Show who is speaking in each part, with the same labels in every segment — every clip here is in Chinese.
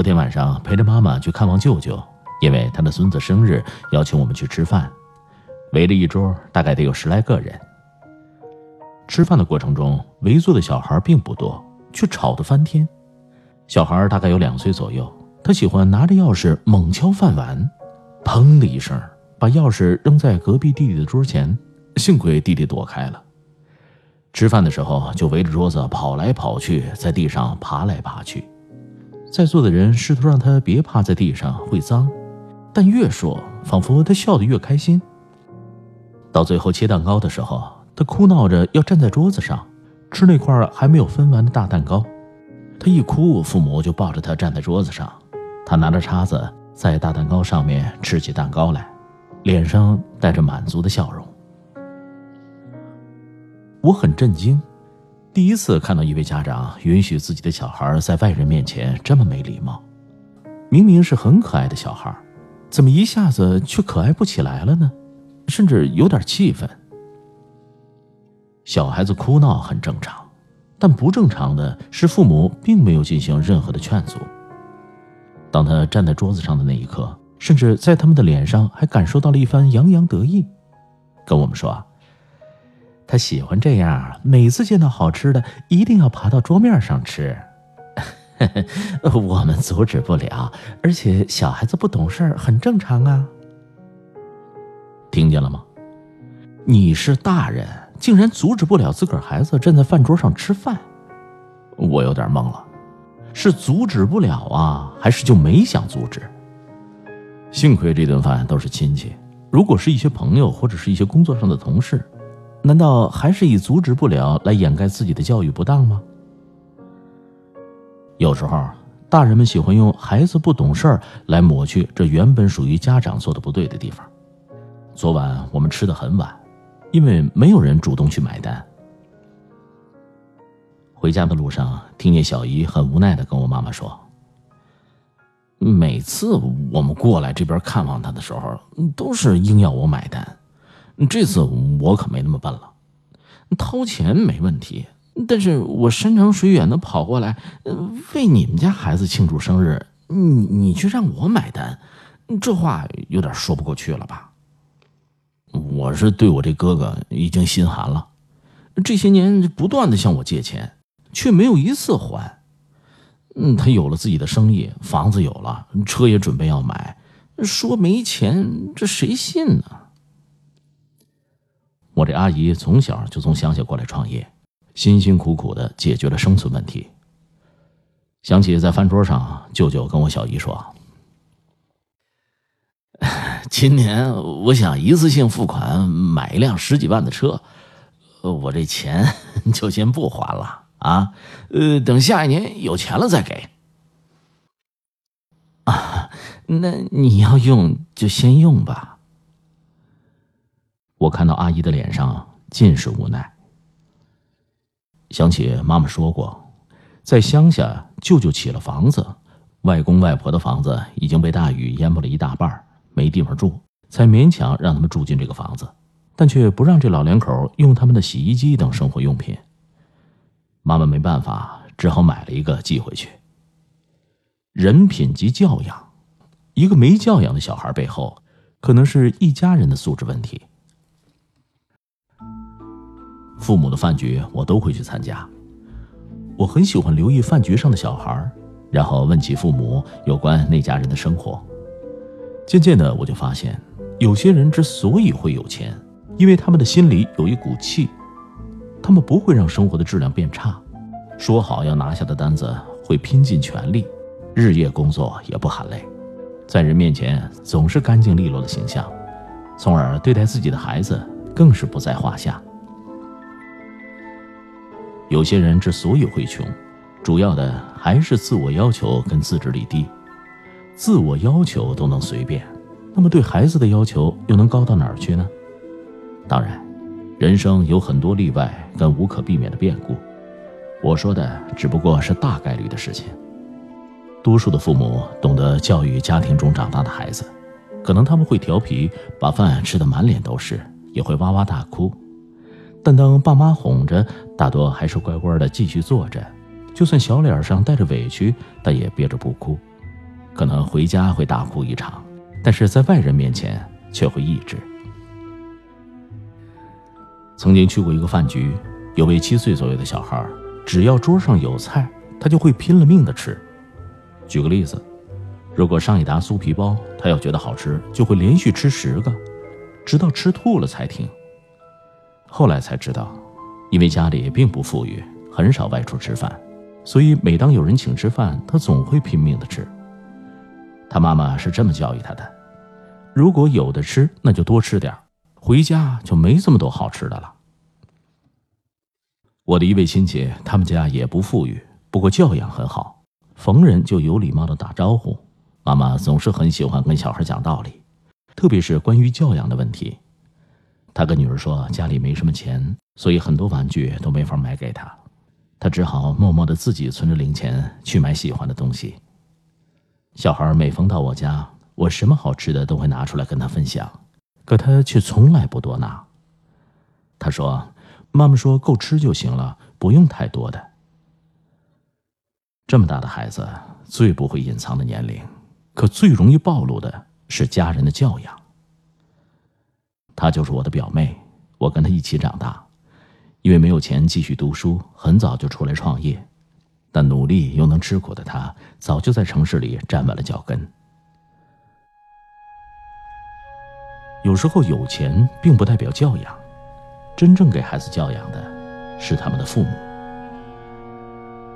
Speaker 1: 昨天晚上陪着妈妈去看望舅舅，因为他的孙子生日，邀请我们去吃饭。围了一桌，大概得有十来个人。吃饭的过程中，围坐的小孩并不多，却吵得翻天。小孩大概有两岁左右，他喜欢拿着钥匙猛敲饭碗，砰的一声，把钥匙扔在隔壁弟弟的桌前，幸亏弟弟躲开了。吃饭的时候，就围着桌子跑来跑去，在地上爬来爬去。在座的人试图让他别趴在地上，会脏，但越说，仿佛他笑得越开心。到最后切蛋糕的时候，他哭闹着要站在桌子上吃那块还没有分完的大蛋糕。他一哭，父母就抱着他站在桌子上，他拿着叉子在大蛋糕上面吃起蛋糕来，脸上带着满足的笑容。我很震惊。第一次看到一位家长允许自己的小孩在外人面前这么没礼貌，明明是很可爱的小孩，怎么一下子却可爱不起来了呢？甚至有点气愤。小孩子哭闹很正常，但不正常的是父母并没有进行任何的劝阻。当他站在桌子上的那一刻，甚至在他们的脸上还感受到了一番洋洋得意，跟我们说啊。他喜欢这样，每次见到好吃的，一定要爬到桌面上吃。我们阻止不了，而且小孩子不懂事很正常啊。听见了吗？你是大人，竟然阻止不了自个儿孩子站在饭桌上吃饭？我有点懵了，是阻止不了啊，还是就没想阻止？幸亏这顿饭都是亲戚，如果是一些朋友或者是一些工作上的同事。难道还是以阻止不了来掩盖自己的教育不当吗？有时候，大人们喜欢用孩子不懂事儿来抹去这原本属于家长做的不对的地方。昨晚我们吃的很晚，因为没有人主动去买单。回家的路上，听见小姨很无奈的跟我妈妈说：“每次我们过来这边看望她的时候，都是硬要我买单。”这次我可没那么笨了，掏钱没问题，但是我山长水远的跑过来，为你们家孩子庆祝生日，你你却让我买单，这话有点说不过去了吧？我是对我这哥哥已经心寒了，这些年不断的向我借钱，却没有一次还。嗯，他有了自己的生意，房子有了，车也准备要买，说没钱，这谁信呢？我这阿姨从小就从乡下过来创业，辛辛苦苦的解决了生存问题。想起在饭桌上，舅舅跟我小姨说：“ 今年我想一次性付款买一辆十几万的车，我这钱 就先不还了啊，呃，等下一年有钱了再给。啊，那你要用就先用吧。”我看到阿姨的脸上尽是无奈，想起妈妈说过，在乡下，舅舅起了房子，外公外婆的房子已经被大雨淹没了一大半，没地方住，才勉强让他们住进这个房子，但却不让这老两口用他们的洗衣机等生活用品。妈妈没办法，只好买了一个寄回去。人品及教养，一个没教养的小孩背后，可能是一家人的素质问题。父母的饭局我都会去参加。我很喜欢留意饭局上的小孩，然后问起父母有关那家人的生活。渐渐的，我就发现，有些人之所以会有钱，因为他们的心里有一股气，他们不会让生活的质量变差，说好要拿下的单子会拼尽全力，日夜工作也不喊累，在人面前总是干净利落的形象，从而对待自己的孩子更是不在话下。有些人之所以会穷，主要的还是自我要求跟自制力低。自我要求都能随便，那么对孩子的要求又能高到哪儿去呢？当然，人生有很多例外跟无可避免的变故。我说的只不过是大概率的事情。多数的父母懂得教育家庭中长大的孩子，可能他们会调皮，把饭吃得满脸都是，也会哇哇大哭。但当爸妈哄着，大多还是乖乖的继续坐着，就算小脸上带着委屈，但也憋着不哭。可能回家会大哭一场，但是在外人面前却会抑制。曾经去过一个饭局，有位七岁左右的小孩，只要桌上有菜，他就会拼了命的吃。举个例子，如果上一打酥皮包，他要觉得好吃，就会连续吃十个，直到吃吐了才停。后来才知道，因为家里并不富裕，很少外出吃饭，所以每当有人请吃饭，他总会拼命的吃。他妈妈是这么教育他的：如果有的吃，那就多吃点回家就没这么多好吃的了。我的一位亲戚，他们家也不富裕，不过教养很好，逢人就有礼貌的打招呼。妈妈总是很喜欢跟小孩讲道理，特别是关于教养的问题。他跟女儿说，家里没什么钱，所以很多玩具都没法买给他，他只好默默的自己存着零钱去买喜欢的东西。小孩每逢到我家，我什么好吃的都会拿出来跟他分享，可他却从来不多拿。他说：“妈妈说够吃就行了，不用太多的。”这么大的孩子，最不会隐藏的年龄，可最容易暴露的是家人的教养。她就是我的表妹，我跟她一起长大。因为没有钱继续读书，很早就出来创业，但努力又能吃苦的她，早就在城市里站稳了脚跟。有时候有钱并不代表教养，真正给孩子教养的，是他们的父母。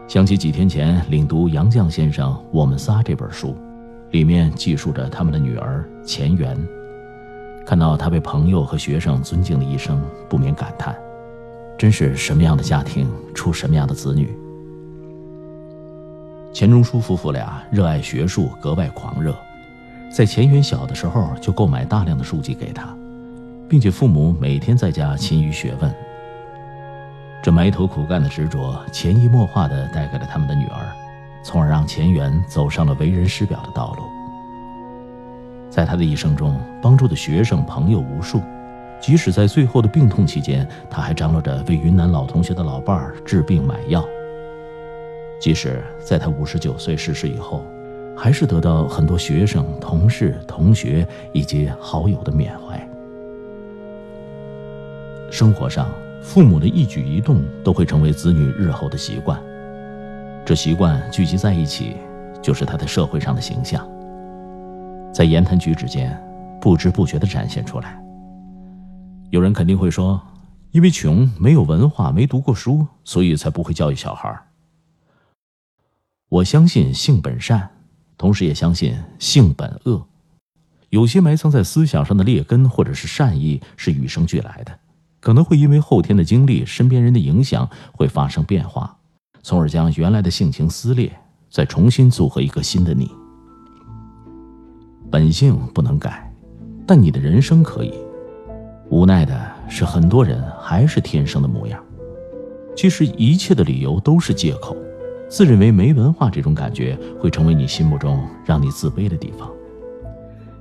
Speaker 1: 想起几天前领读杨绛先生《我们仨》这本书，里面记述着他们的女儿钱媛。看到他被朋友和学生尊敬的一生，不免感叹：真是什么样的家庭出什么样的子女。钱钟书夫妇俩热爱学术，格外狂热，在钱媛小的时候就购买大量的书籍给他，并且父母每天在家勤于学问。这埋头苦干的执着，潜移默化地带给了他们的女儿，从而让钱媛走上了为人师表的道路。在他的一生中，帮助的学生朋友无数，即使在最后的病痛期间，他还张罗着为云南老同学的老伴儿治病买药。即使在他五十九岁逝世以后，还是得到很多学生、同事、同学以及好友的缅怀。生活上，父母的一举一动都会成为子女日后的习惯，这习惯聚集在一起，就是他在社会上的形象。在言谈举止间，不知不觉地展现出来。有人肯定会说，因为穷，没有文化，没读过书，所以才不会教育小孩。我相信性本善，同时也相信性本恶。有些埋藏在思想上的劣根或者是善意，是与生俱来的，可能会因为后天的经历、身边人的影响，会发生变化，从而将原来的性情撕裂，再重新组合一个新的你。本性不能改，但你的人生可以。无奈的是，很多人还是天生的模样。其实一切的理由都是借口。自认为没文化这种感觉，会成为你心目中让你自卑的地方。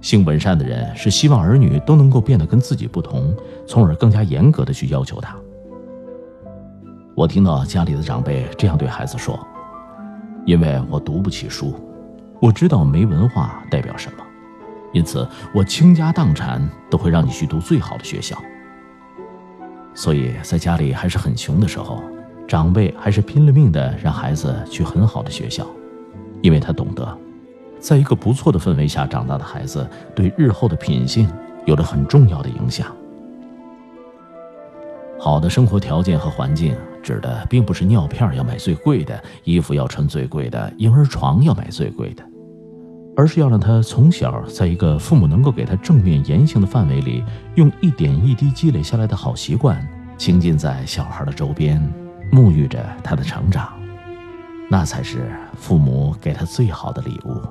Speaker 1: 性本善的人是希望儿女都能够变得跟自己不同，从而更加严格的去要求他。我听到家里的长辈这样对孩子说：“因为我读不起书，我知道没文化代表什么。”因此，我倾家荡产都会让你去读最好的学校。所以在家里还是很穷的时候，长辈还是拼了命的让孩子去很好的学校，因为他懂得，在一个不错的氛围下长大的孩子，对日后的品性有着很重要的影响。好的生活条件和环境，指的并不是尿片要买最贵的，衣服要穿最贵的，婴儿床要买最贵的，而是要让他从小在一个父母能够给他正面言行的范围里，用一点一滴积累下来的好习惯，亲近在小孩的周边，沐浴着他的成长。那才是父母给他最好的礼物。